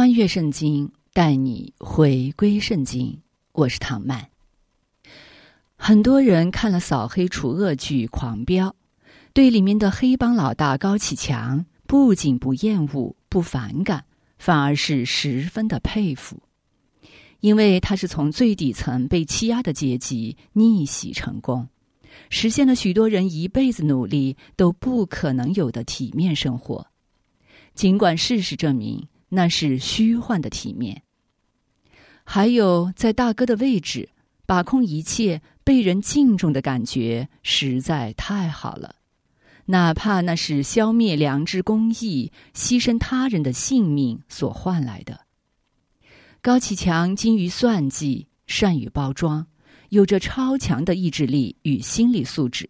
穿越圣经，带你回归圣经。我是唐曼。很多人看了扫黑除恶剧《狂飙》，对里面的黑帮老大高启强不仅不厌恶、不反感，反而是十分的佩服，因为他是从最底层被欺压的阶级逆袭成功，实现了许多人一辈子努力都不可能有的体面生活。尽管事实证明。那是虚幻的体面。还有在大哥的位置把控一切、被人敬重的感觉，实在太好了。哪怕那是消灭良知公义、牺牲他人的性命所换来的。高启强精于算计，善于包装，有着超强的意志力与心理素质，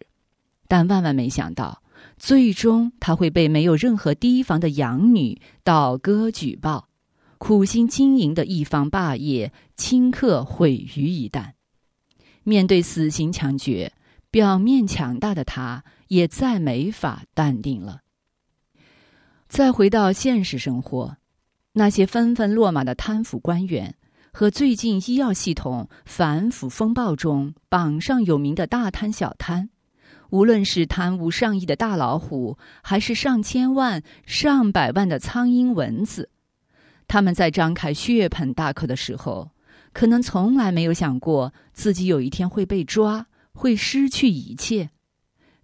但万万没想到。最终，他会被没有任何提防的养女倒戈举报，苦心经营的一方霸业顷刻毁于一旦。面对死刑枪决，表面强大的他也再没法淡定了。再回到现实生活，那些纷纷落马的贪腐官员，和最近医药系统反腐风暴中榜上有名的大贪小贪。无论是贪污上亿的大老虎，还是上千万、上百万的苍蝇蚊子，他们在张开血盆大口的时候，可能从来没有想过自己有一天会被抓，会失去一切；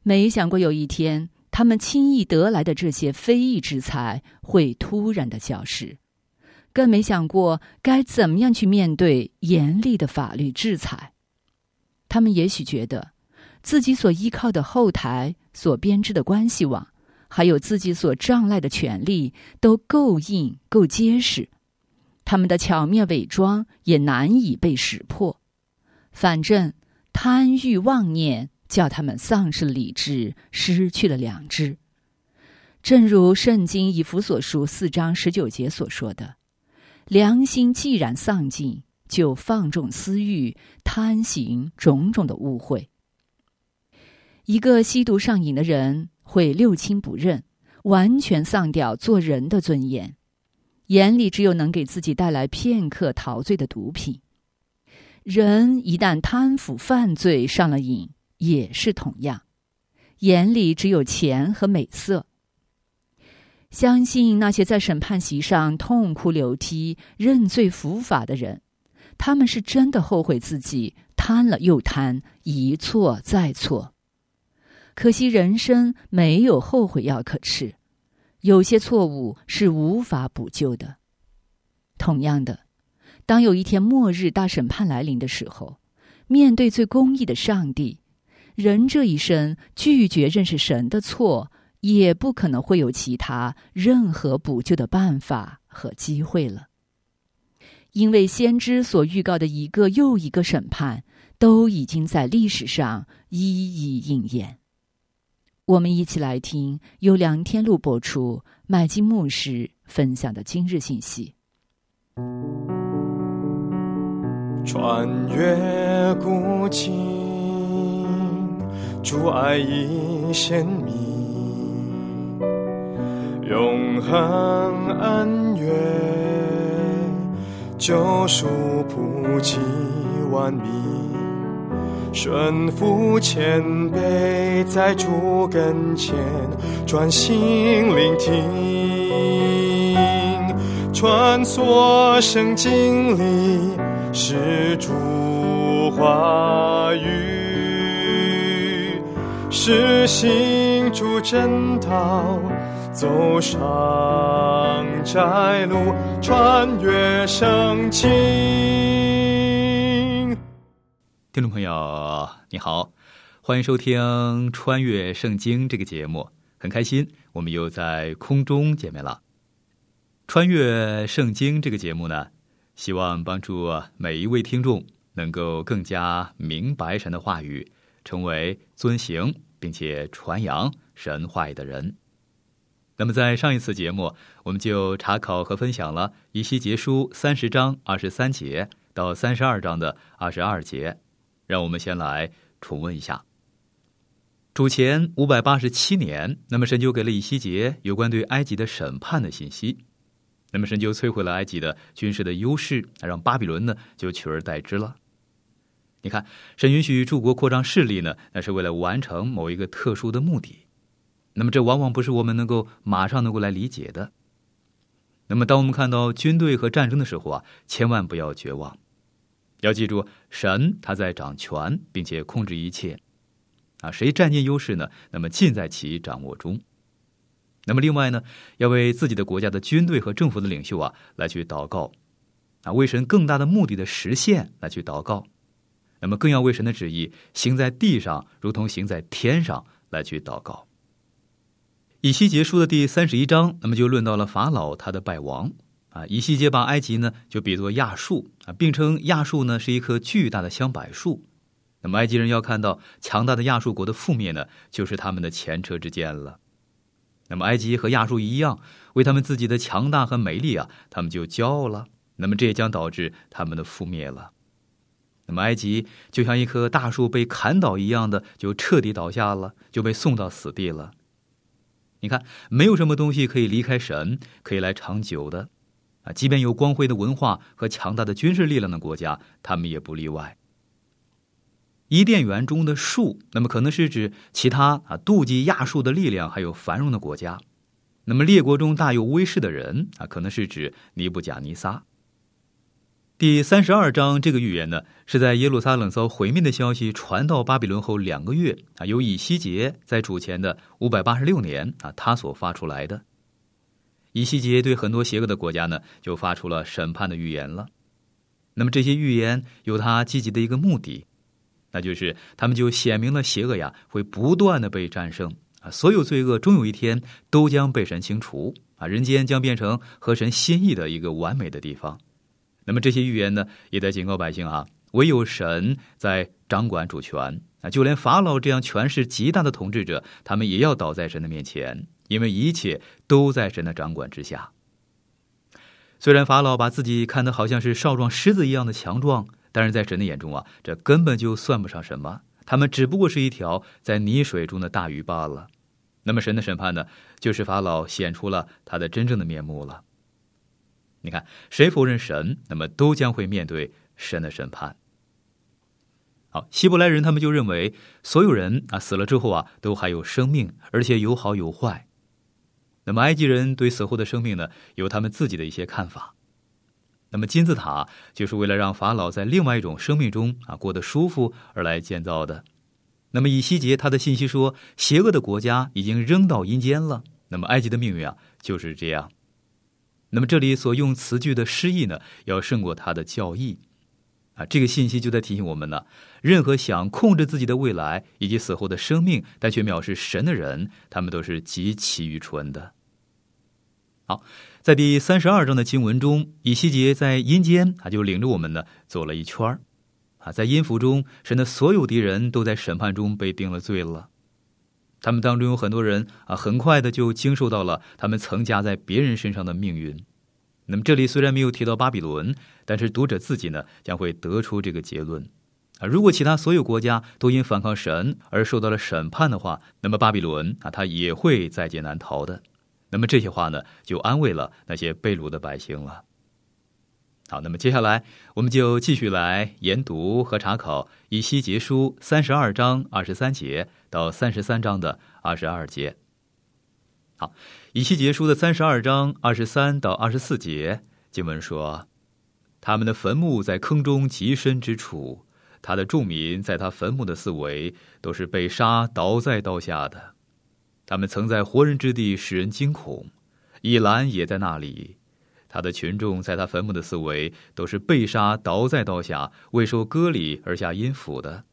没想过有一天，他们轻易得来的这些非义之财会突然的消失；更没想过该怎么样去面对严厉的法律制裁。他们也许觉得。自己所依靠的后台、所编织的关系网，还有自己所障赖的权利，都够硬、够结实。他们的巧妙伪装也难以被识破。反正贪欲妄念叫他们丧失了理智，失去了良知。正如《圣经以弗所书》四章十九节所说的：“良心既然丧尽，就放纵私欲，贪行种种的污秽。”一个吸毒上瘾的人会六亲不认，完全丧掉做人的尊严，眼里只有能给自己带来片刻陶醉的毒品。人一旦贪腐犯罪上了瘾，也是同样，眼里只有钱和美色。相信那些在审判席上痛哭流涕、认罪伏法的人，他们是真的后悔自己贪了又贪，一错再错。可惜人生没有后悔药可吃，有些错误是无法补救的。同样的，当有一天末日大审判来临的时候，面对最公义的上帝，人这一生拒绝认识神的错，也不可能会有其他任何补救的办法和机会了。因为先知所预告的一个又一个审判，都已经在历史上一一应验。我们一起来听由梁天禄播出、麦金牧师分享的今日信息。穿越古今，主爱已显明，永恒恩怨，救赎普及万民。顺服谦卑，在主跟前专心聆听，穿梭圣经里是主话语，是行主正道，走上窄路，穿越圣经。听众朋友，你好，欢迎收听《穿越圣经》这个节目，很开心我们又在空中见面了。穿越圣经这个节目呢，希望帮助每一位听众能够更加明白神的话语，成为遵行并且传扬神话语的人。那么，在上一次节目，我们就查考和分享了以西结书三十章二十三节到三十二章的二十二节，让我们先来重温一下。主前五百八十七年，那么神就给了以西结有关对埃及的审判的信息。那么神就摧毁了埃及的军事的优势，让巴比伦呢就取而代之了。你看，神允许诸国扩张势力呢，那是为了完成某一个特殊的目的。那么这往往不是我们能够马上能够来理解的。那么当我们看到军队和战争的时候啊，千万不要绝望，要记住神他在掌权，并且控制一切。啊，谁占尽优势呢？那么尽在其掌握中。那么另外呢，要为自己的国家的军队和政府的领袖啊来去祷告，啊，为神更大的目的的实现来去祷告。那么更要为神的旨意行在地上，如同行在天上来去祷告。以西结书的第三十一章，那么就论到了法老他的败亡啊。以西结把埃及呢就比作亚述啊，并称亚述呢是一棵巨大的香柏树。那么埃及人要看到强大的亚述国的覆灭呢，就是他们的前车之鉴了。那么埃及和亚述一样，为他们自己的强大和美丽啊，他们就骄傲了。那么这也将导致他们的覆灭了。那么埃及就像一棵大树被砍倒一样的，就彻底倒下了，就被送到死地了。你看，没有什么东西可以离开神，可以来长久的，啊，即便有光辉的文化和强大的军事力量的国家，他们也不例外。伊甸园中的树，那么可能是指其他啊妒忌亚述的力量还有繁荣的国家；那么列国中大有威势的人啊，可能是指尼布甲尼撒。第三十二章这个预言呢，是在耶路撒冷遭毁灭的消息传到巴比伦后两个月啊，由以西结在主前的五百八十六年啊，他所发出来的。以西结对很多邪恶的国家呢，就发出了审判的预言了。那么这些预言有他积极的一个目的，那就是他们就显明了邪恶呀会不断的被战胜啊，所有罪恶终有一天都将被神清除啊，人间将变成合神心意的一个完美的地方。那么这些预言呢，也在警告百姓啊，唯有神在掌管主权啊，就连法老这样权势极大的统治者，他们也要倒在神的面前，因为一切都在神的掌管之下。虽然法老把自己看得好像是少壮狮子一样的强壮，但是在神的眼中啊，这根本就算不上什么，他们只不过是一条在泥水中的大鱼罢了。那么神的审判呢，就是法老显出了他的真正的面目了。你看，谁否认神，那么都将会面对神的审判。好，希伯来人他们就认为，所有人啊死了之后啊都还有生命，而且有好有坏。那么埃及人对死后的生命呢，有他们自己的一些看法。那么金字塔就是为了让法老在另外一种生命中啊过得舒服而来建造的。那么以西结他的信息说，邪恶的国家已经扔到阴间了。那么埃及的命运啊就是这样。那么这里所用词句的诗意呢，要胜过他的教义，啊，这个信息就在提醒我们呢：任何想控制自己的未来以及死后的生命，但却藐视神的人，他们都是极其愚蠢的。好，在第三十二章的经文中，以西结在阴间，他就领着我们呢走了一圈，啊，在阴府中，神的所有敌人都在审判中被定了罪了。他们当中有很多人啊，很快的就经受到了他们曾加在别人身上的命运。那么这里虽然没有提到巴比伦，但是读者自己呢将会得出这个结论啊。如果其他所有国家都因反抗神而受到了审判的话，那么巴比伦啊，他也会在劫难逃的。那么这些话呢，就安慰了那些被掳的百姓了。好，那么接下来我们就继续来研读和查考以西结书三十二章二十三节到三十三章的二十二节。好，以西结书的三十二章二十三到二十四节经文说：“他们的坟墓在坑中极深之处，他的众民在他坟墓的四围都是被杀倒在刀下的。他们曾在活人之地使人惊恐，以兰也在那里。”他的群众在他坟墓的四围都是被杀倒在刀下，未受割礼而下阴府的。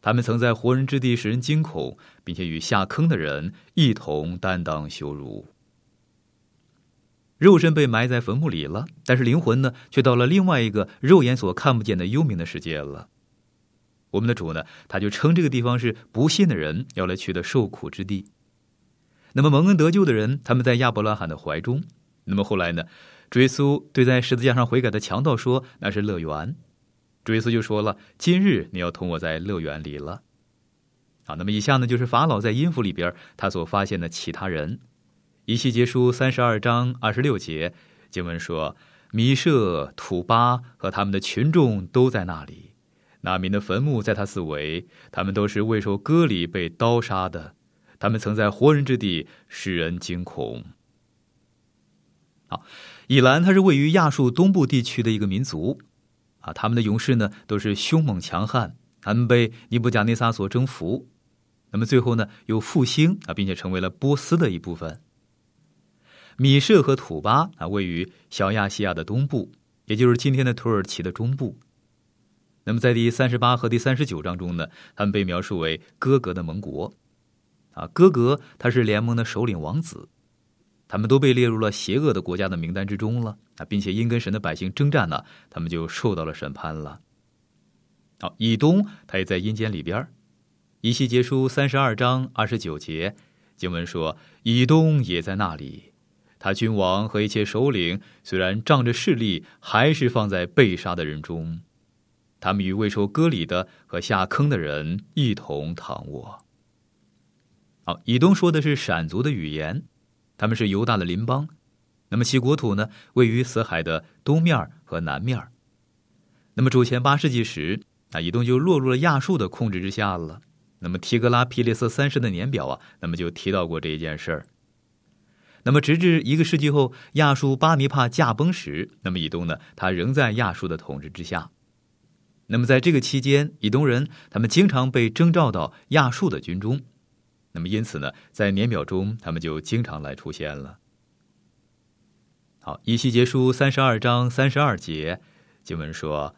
他们曾在活人之地使人惊恐，并且与下坑的人一同担当羞辱。肉身被埋在坟墓里了，但是灵魂呢，却到了另外一个肉眼所看不见的幽冥的世界了。我们的主呢，他就称这个地方是不信的人要来去的受苦之地。那么蒙恩得救的人，他们在亚伯拉罕的怀中。那么后来呢，主耶稣对在十字架上悔改的强盗说：“那是乐园。”主耶稣就说了：“今日你要同我在乐园里了。”啊，那么以下呢，就是法老在阴府里边他所发现的其他人。以西结书三十二章二十六节经文说：“米舍、土巴和他们的群众都在那里，那民的坟墓在他四围，他们都是未受割礼被刀杀的，他们曾在活人之地使人惊恐。”好，以兰它是位于亚述东部地区的一个民族，啊，他们的勇士呢都是凶猛强悍，他们被尼布甲尼撒所征服，那么最后呢又复兴啊，并且成为了波斯的一部分。米舍和土巴啊，位于小亚细亚的东部，也就是今天的土耳其的中部。那么，在第三十八和第三十九章中呢，他们被描述为哥格的盟国。啊，哥格他是联盟的首领王子，他们都被列入了邪恶的国家的名单之中了啊，并且因跟神的百姓征战呢，他们就受到了审判了。好，以东他也在阴间里边以西结书三十二章二十九节经文说，以东也在那里。他君王和一切首领虽然仗着势力，还是放在被杀的人中。他们与未受割礼的和下坑的人一同躺卧。好，以东说的是闪族的语言，他们是犹大的邻邦。那么其国土呢，位于死海的东面和南面。那么主前八世纪时，啊，以东就落入了亚述的控制之下了。那么提格拉皮列斯三世的年表啊，那么就提到过这一件事儿。那么，直至一个世纪后，亚述巴尼帕驾崩时，那么以东呢，他仍在亚述的统治之下。那么，在这个期间，以东人他们经常被征召到亚述的军中。那么，因此呢，在年表中，他们就经常来出现了。好，以西结书三十二章三十二节经文说：“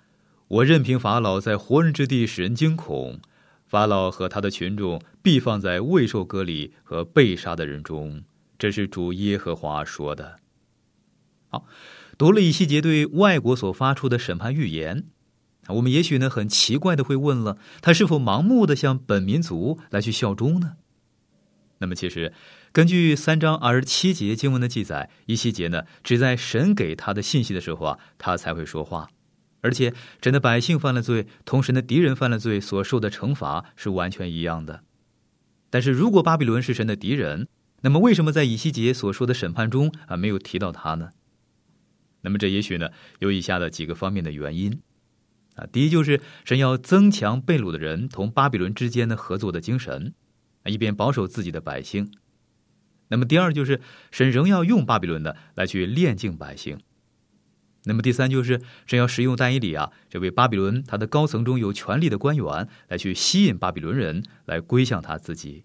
我任凭法老在活人之地使人惊恐，法老和他的群众必放在未受割礼和被杀的人中。”这是主耶和华说的。好，读了一细节对外国所发出的审判预言，我们也许呢很奇怪的会问了：他是否盲目的向本民族来去效忠呢？那么，其实根据三章二十七节经文的记载，一细节呢只在神给他的信息的时候啊，他才会说话，而且神的百姓犯了罪，同神的敌人犯了罪所受的惩罚是完全一样的。但是如果巴比伦是神的敌人，那么，为什么在以西结所说的审判中啊没有提到他呢？那么，这也许呢有以下的几个方面的原因啊。第一，就是神要增强被掳的人同巴比伦之间的合作的精神一边保守自己的百姓。那么，第二就是神仍要用巴比伦的来去炼净百姓。那么，第三就是神要使用但以里啊这位巴比伦他的高层中有权力的官员来去吸引巴比伦人来归向他自己。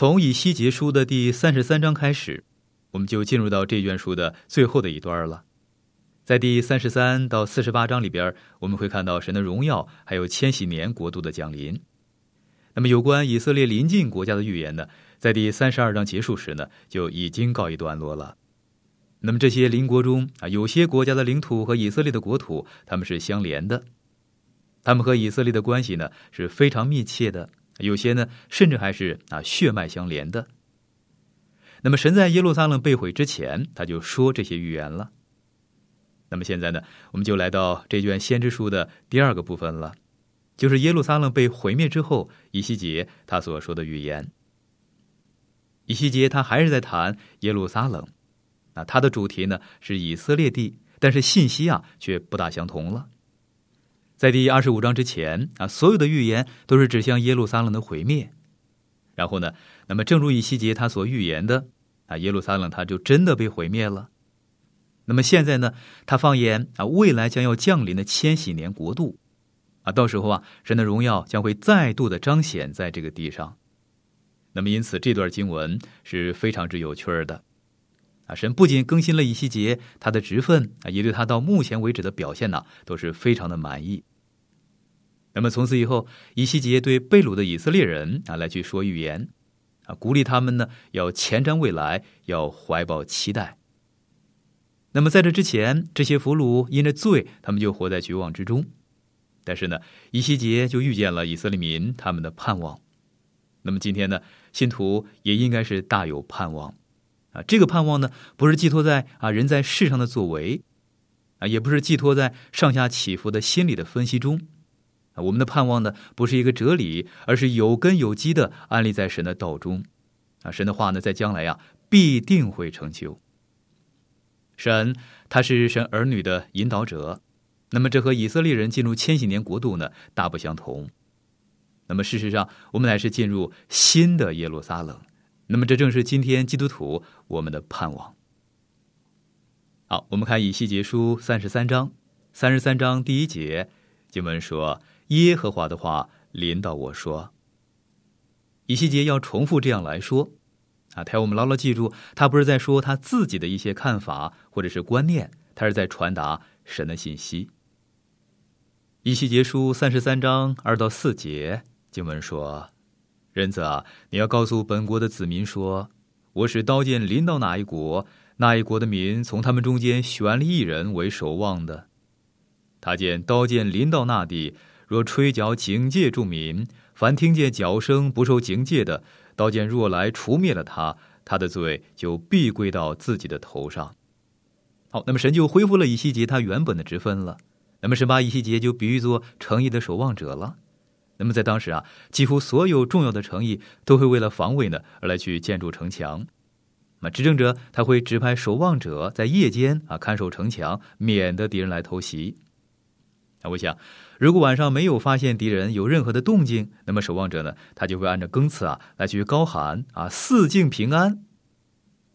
从以西结书的第三十三章开始，我们就进入到这卷书的最后的一段了。在第三十三到四十八章里边，我们会看到神的荣耀，还有千禧年国度的降临。那么，有关以色列临近国家的预言呢，在第三十二章结束时呢，就已经告一段落了。那么，这些邻国中啊，有些国家的领土和以色列的国土，他们是相连的，他们和以色列的关系呢是非常密切的。有些呢，甚至还是啊血脉相连的。那么，神在耶路撒冷被毁之前，他就说这些预言了。那么现在呢，我们就来到这卷先知书的第二个部分了，就是耶路撒冷被毁灭之后，以西结他所说的预言。以西结他还是在谈耶路撒冷，啊，他的主题呢是以色列地，但是信息啊却不大相同了。在第二十五章之前啊，所有的预言都是指向耶路撒冷的毁灭。然后呢，那么正如以西结他所预言的啊，耶路撒冷他就真的被毁灭了。那么现在呢，他放眼啊，未来将要降临的千禧年国度啊，到时候啊，神的荣耀将会再度的彰显在这个地上。那么，因此这段经文是非常之有趣的。啊，神不仅更新了以西结他的职分啊，也对他到目前为止的表现呢，都是非常的满意。那么从此以后，以西结对被掳的以色列人啊来去说预言，啊，鼓励他们呢要前瞻未来，要怀抱期待。那么在这之前，这些俘虏因着罪，他们就活在绝望之中。但是呢，以西结就遇见了以色列民他们的盼望。那么今天呢，信徒也应该是大有盼望，啊，这个盼望呢，不是寄托在啊人在世上的作为，啊，也不是寄托在上下起伏的心理的分析中。我们的盼望呢，不是一个哲理，而是有根有基的安立在神的道中。啊，神的话呢，在将来呀，必定会成就。神他是神儿女的引导者，那么这和以色列人进入千禧年国度呢，大不相同。那么事实上，我们乃是进入新的耶路撒冷。那么这正是今天基督徒我们的盼望。好，我们看以西结书三十三章，三十三章第一节经文说。耶和华的话临到我说：“以西结要重复这样来说，啊，他要我们牢牢记住，他不是在说他自己的一些看法或者是观念，他是在传达神的信息。”以西结书三十三章二到四节经文说：“人子啊，你要告诉本国的子民说，我使刀剑临到哪一国，那一国的民从他们中间选了一人为守望的。他见刀剑临到那地。”若吹角警戒住民，凡听见角声不受警戒的，刀剑若来除灭了他，他的罪就必归到自己的头上。好，那么神就恢复了以西结他原本的职分了。那么神把以西结就比喻作诚意的守望者了。那么在当时啊，几乎所有重要的诚意都会为了防卫呢而来去建筑城墙。那执政者他会指派守望者在夜间啊看守城墙，免得敌人来偷袭。那我想。如果晚上没有发现敌人有任何的动静，那么守望者呢，他就会按照更次啊来去高喊啊四境平安。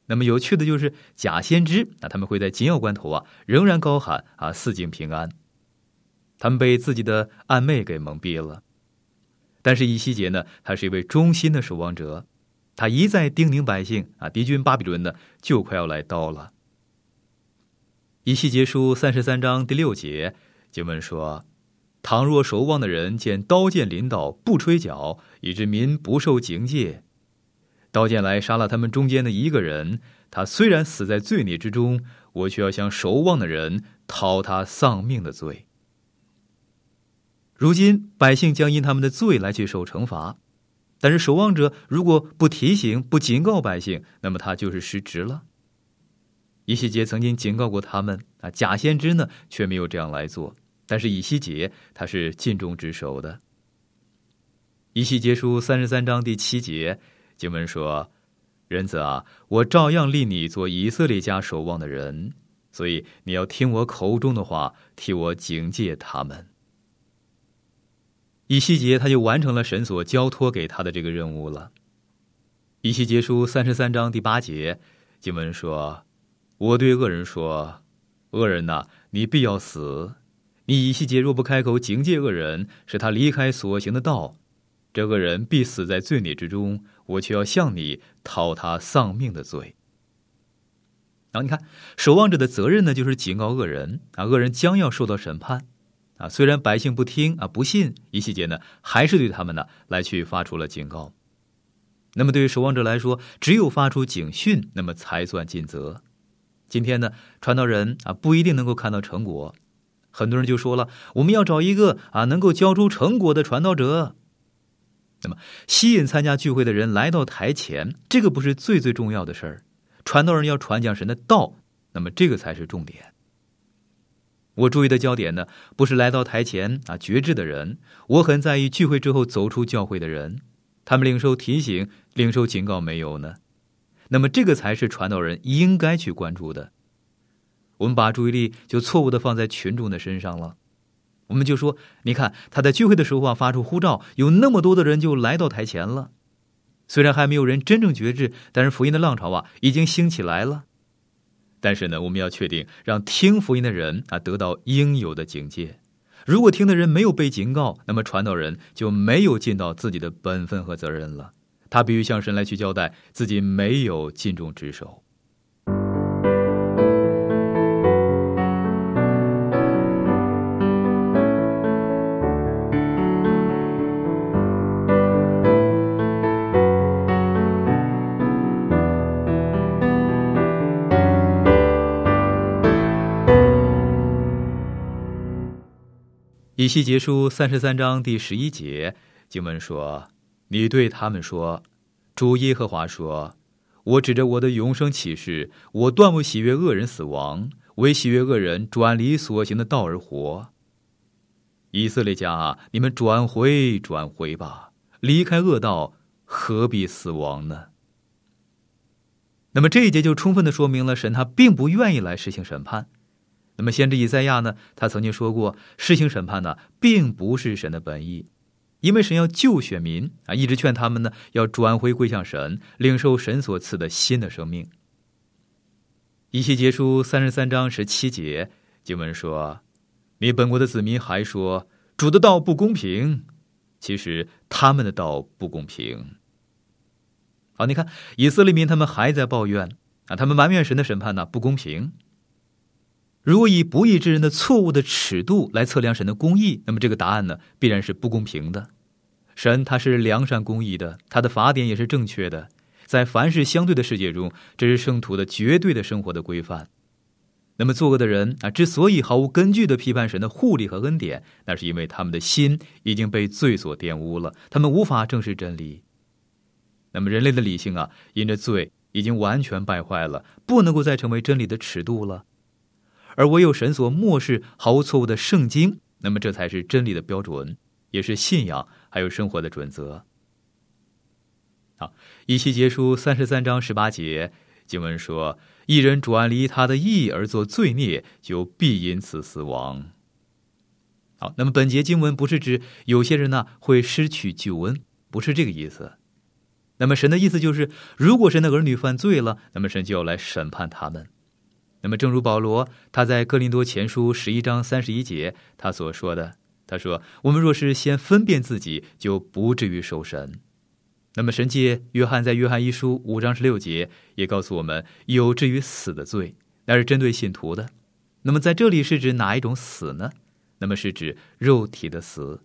那么有趣的就是假先知啊，他们会在紧要关头啊仍然高喊啊四境平安。他们被自己的暗昧给蒙蔽了。但是以西结呢，他是一位忠心的守望者，他一再叮咛百姓啊，敌军巴比伦呢就快要来到了。以西结书三十三章第六节经文说。倘若守望的人见刀剑临到，不吹角，以致民不受警戒，刀剑来杀了他们中间的一个人，他虽然死在罪孽之中，我却要向守望的人讨他丧命的罪。如今百姓将因他们的罪来去受惩罚，但是守望者如果不提醒、不警告百姓，那么他就是失职了。伊西杰曾经警告过他们啊，假先知呢却没有这样来做。但是以西结他是尽忠职守的。以西结书三十三章第七节经文说：“人子啊，我照样立你做以色列家守望的人，所以你要听我口中的话，替我警戒他们。”以西结他就完成了神所交托给他的这个任务了。以西结书三十三章第八节经文说：“我对恶人说，恶人呐，你必要死。”你以西结若不开口警戒恶人，使他离开所行的道，这恶人必死在罪孽之中。我却要向你讨他丧命的罪。然后你看，守望者的责任呢，就是警告恶人啊，恶人将要受到审判啊。虽然百姓不听啊，不信，以西结呢，还是对他们呢来去发出了警告。那么对于守望者来说，只有发出警讯，那么才算尽责。今天呢，传道人啊，不一定能够看到成果。很多人就说了，我们要找一个啊能够交出成果的传道者。那么，吸引参加聚会的人来到台前，这个不是最最重要的事儿。传道人要传讲神的道，那么这个才是重点。我注意的焦点呢，不是来到台前啊觉知的人，我很在意聚会之后走出教会的人，他们领受提醒、领受警告没有呢？那么这个才是传道人应该去关注的。我们把注意力就错误的放在群众的身上了，我们就说，你看他在聚会的时候啊发出呼召，有那么多的人就来到台前了。虽然还没有人真正觉知，但是福音的浪潮啊已经兴起来了。但是呢，我们要确定让听福音的人啊得到应有的警戒。如果听的人没有被警告，那么传道人就没有尽到自己的本分和责任了。他必须向神来去交代自己没有尽忠职守。以西结书三十三章第十一节经文说：“你对他们说，主耶和华说，我指着我的永生启示，我断不喜悦恶人死亡，唯喜悦恶人转离所行的道而活。以色列家，你们转回转回吧，离开恶道，何必死亡呢？”那么这一节就充分的说明了神他并不愿意来实行审判。那么，先知以赛亚呢？他曾经说过，施行审判呢，并不是神的本意，因为神要救选民啊，一直劝他们呢，要转回归向神，领受神所赐的新的生命。以西结书三十三章十七节经文说：“你本国的子民还说主的道不公平，其实他们的道不公平。”好，你看以色列民他们还在抱怨啊，他们埋怨神的审判呢不公平。如果以不义之人的错误的尺度来测量神的公义，那么这个答案呢，必然是不公平的。神他是良善公义的，他的法典也是正确的。在凡事相对的世界中，这是圣徒的绝对的生活的规范。那么作恶的人啊，之所以毫无根据的批判神的护理和恩典，那是因为他们的心已经被罪所玷污了，他们无法正视真理。那么人类的理性啊，因着罪已经完全败坏了，不能够再成为真理的尺度了。而唯有神所漠视毫无错误的圣经，那么这才是真理的标准，也是信仰还有生活的准则。好，以西结书三十三章十八节经文说：“一人转离他的意而做罪孽，就必因此死亡。”好，那么本节经文不是指有些人呢会失去救恩，不是这个意思。那么神的意思就是，如果神的儿女犯罪了，那么神就要来审判他们。那么，正如保罗他在哥林多前书十一章三十一节他所说的，他说：“我们若是先分辨自己，就不至于受神。”那么，神借约翰在约翰一书五章十六节也告诉我们，有至于死的罪，那是针对信徒的。那么，在这里是指哪一种死呢？那么是指肉体的死。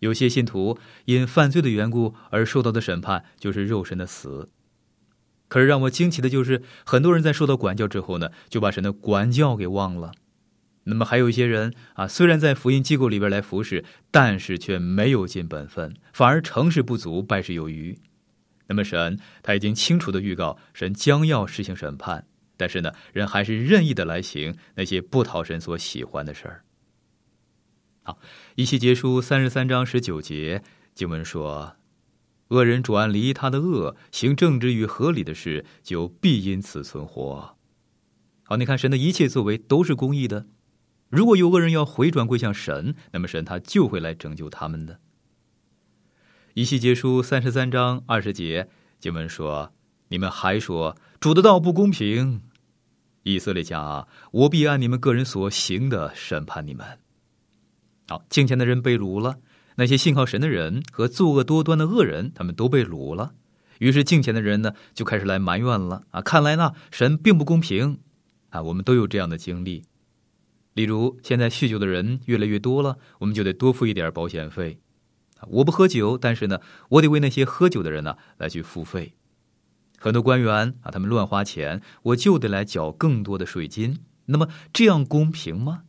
有些信徒因犯罪的缘故而受到的审判，就是肉身的死。可是让我惊奇的就是，很多人在受到管教之后呢，就把神的管教给忘了。那么还有一些人啊，虽然在福音机构里边来服侍，但是却没有尽本分，反而成事不足，败事有余。那么神他已经清楚的预告，神将要实行审判，但是呢，人还是任意的来行那些不讨神所喜欢的事儿。好，一期结束三十三章十九节经文说。恶人转离他的恶，行正直与合理的事，就必因此存活。好，你看神的一切作为都是公义的。如果有恶人要回转归向神，那么神他就会来拯救他们的。一系结书三十三章二十节经文说：“你们还说主的道不公平，以色列家啊，我必按你们个人所行的审判你们。”好，敬虔的人被掳了。那些信靠神的人和作恶多端的恶人，他们都被掳了。于是敬虔的人呢，就开始来埋怨了啊！看来呢，神并不公平啊！我们都有这样的经历。例如，现在酗酒的人越来越多了，我们就得多付一点保险费。我不喝酒，但是呢，我得为那些喝酒的人呢来去付费。很多官员啊，他们乱花钱，我就得来缴更多的税金。那么这样公平吗？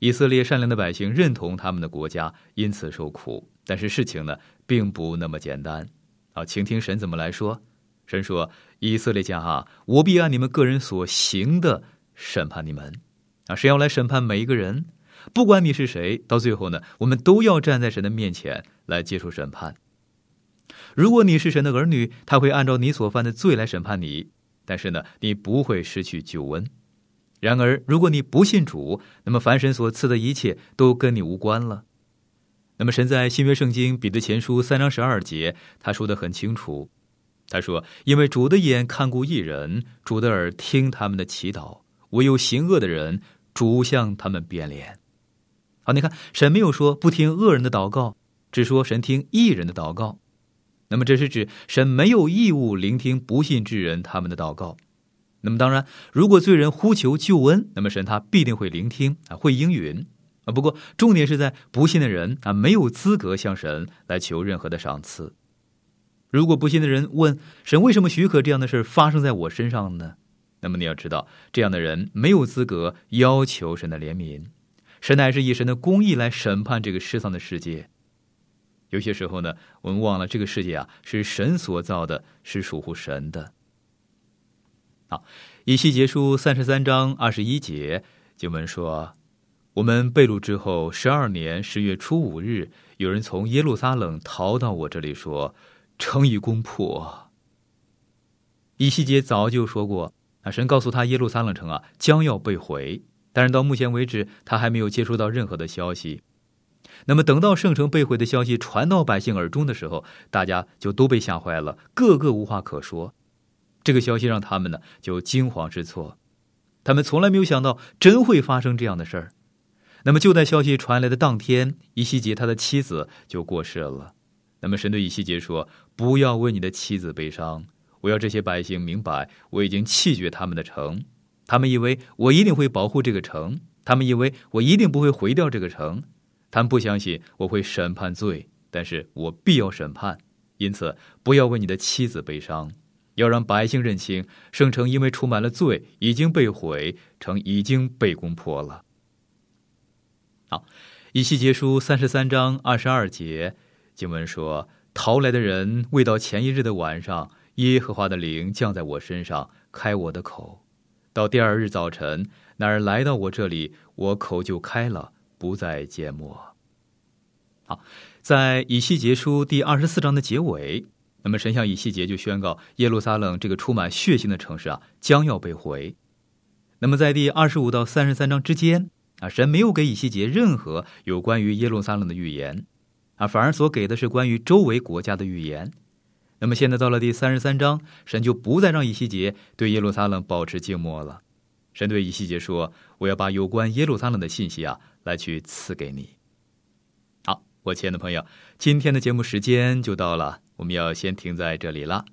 以色列善良的百姓认同他们的国家，因此受苦。但是事情呢，并不那么简单。啊，请听神怎么来说。神说：“以色列家啊，我必按你们个人所行的审判你们。啊，神要来审判每一个人，不管你是谁。到最后呢，我们都要站在神的面前来接受审判。如果你是神的儿女，他会按照你所犯的罪来审判你。但是呢，你不会失去救恩。”然而，如果你不信主，那么凡神所赐的一切都跟你无关了。那么，神在新约圣经彼得前书三章十二节，他说的很清楚。他说：“因为主的眼看顾义人，主的耳听他们的祈祷；唯有行恶的人，主向他们变脸。”好，你看，神没有说不听恶人的祷告，只说神听义人的祷告。那么这是指神没有义务聆听不信之人他们的祷告。那么当然，如果罪人呼求救恩，那么神他必定会聆听啊，会应允啊。不过重点是在不信的人啊，没有资格向神来求任何的赏赐。如果不信的人问神为什么许可这样的事发生在我身上呢？那么你要知道，这样的人没有资格要求神的怜悯。神乃是以神的公义来审判这个世上的世界。有些时候呢，我们忘了这个世界啊是神所造的，是属乎神的。好，以西结书三十三章二十一节经文说：“我们被掳之后十二年十月初五日，有人从耶路撒冷逃到我这里，说城已攻破。”以西结早就说过，啊，神告诉他耶路撒冷城啊将要被毁，但是到目前为止，他还没有接触到任何的消息。那么，等到圣城被毁的消息传到百姓耳中的时候，大家就都被吓坏了，个个无话可说。这个消息让他们呢就惊慌失措，他们从来没有想到真会发生这样的事儿。那么，就在消息传来的当天，伊西杰他的妻子就过世了。那么，神对伊西杰说：“不要为你的妻子悲伤，我要这些百姓明白，我已经弃绝他们的城。他们以为我一定会保护这个城，他们以为我一定不会毁掉这个城。”他们不相信我会审判罪，但是我必要审判。因此，不要为你的妻子悲伤，要让百姓认清圣城因为充满了罪已经被毁，城已经被攻破了。好，以西结书三十三章二十二节经文说：“逃来的人未到前一日的晚上，耶和华的灵降在我身上，开我的口；到第二日早晨，那人来到我这里，我口就开了。”不再缄默。好，在以西结书第二十四章的结尾，那么神向以西结就宣告耶路撒冷这个充满血腥的城市啊将要被毁。那么在第二十五到三十三章之间啊，神没有给以西结任何有关于耶路撒冷的预言啊，反而所给的是关于周围国家的预言。那么现在到了第三十三章，神就不再让以西结对耶路撒冷保持静默了。神对以西结说：“我要把有关耶路撒冷的信息啊。”来去赐给你。好，我亲爱的朋友，今天的节目时间就到了，我们要先停在这里了。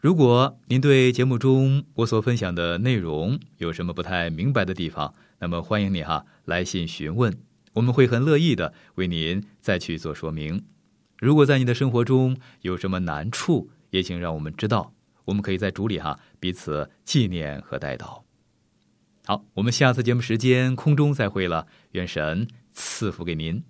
如果您对节目中我所分享的内容有什么不太明白的地方，那么欢迎你哈来信询问，我们会很乐意的为您再去做说明。如果在你的生活中有什么难处，也请让我们知道，我们可以在主里哈彼此纪念和带祷。好，我们下次节目时间空中再会了，愿神赐福给您。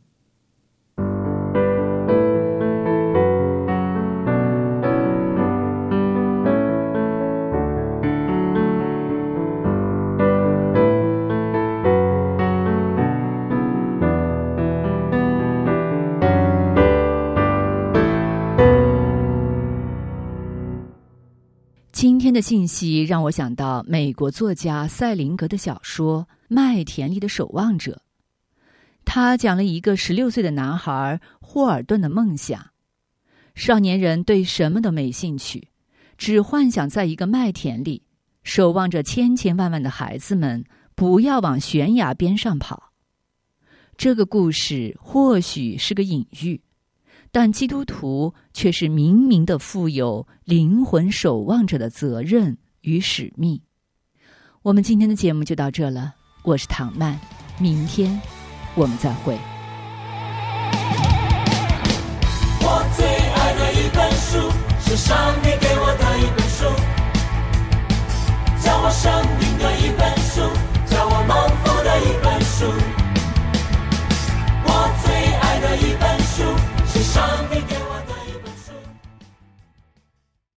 信息让我想到美国作家塞林格的小说《麦田里的守望者》。他讲了一个十六岁的男孩霍尔顿的梦想。少年人对什么都没兴趣，只幻想在一个麦田里守望着千千万万的孩子们不要往悬崖边上跑。这个故事或许是个隐喻。但基督徒却是明明的负有灵魂守望者的责任与使命。我们今天的节目就到这了，我是唐曼，明天我们再会。我最爱的一本书是上帝给我的一本书，叫我生命的一。